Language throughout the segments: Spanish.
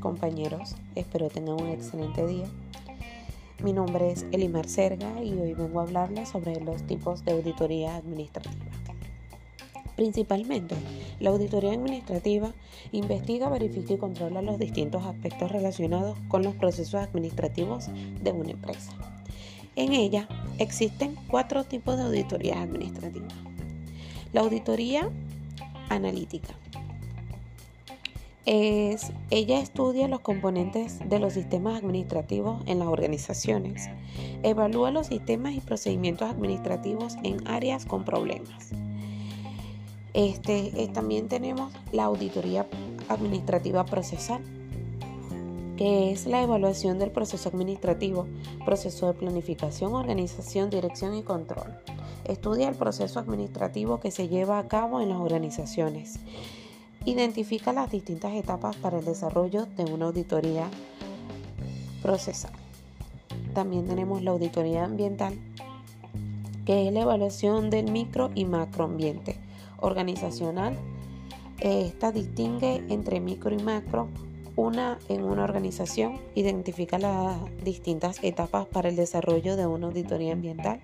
compañeros, espero tengan un excelente día. Mi nombre es Elimar Serga y hoy vengo a hablarles sobre los tipos de auditoría administrativa. Principalmente, la auditoría administrativa investiga, verifica y controla los distintos aspectos relacionados con los procesos administrativos de una empresa. En ella existen cuatro tipos de auditorías administrativas. La auditoría analítica es, ella estudia los componentes de los sistemas administrativos en las organizaciones, evalúa los sistemas y procedimientos administrativos en áreas con problemas. Este, también tenemos la auditoría administrativa procesal, que es la evaluación del proceso administrativo, proceso de planificación, organización, dirección y control. Estudia el proceso administrativo que se lleva a cabo en las organizaciones Identifica las distintas etapas para el desarrollo de una auditoría procesal. También tenemos la auditoría ambiental, que es la evaluación del micro y macroambiente organizacional. Esta distingue entre micro y macro. Una en una organización identifica las distintas etapas para el desarrollo de una auditoría ambiental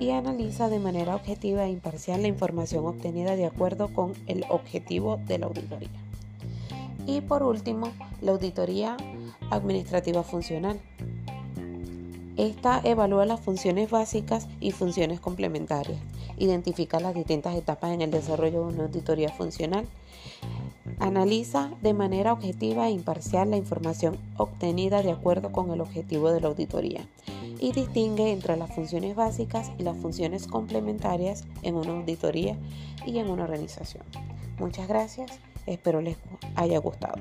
y analiza de manera objetiva e imparcial la información obtenida de acuerdo con el objetivo de la auditoría. Y por último, la auditoría administrativa funcional. Esta evalúa las funciones básicas y funciones complementarias, identifica las distintas etapas en el desarrollo de una auditoría funcional, analiza de manera objetiva e imparcial la información obtenida de acuerdo con el objetivo de la auditoría y distingue entre las funciones básicas y las funciones complementarias en una auditoría y en una organización. Muchas gracias, espero les haya gustado.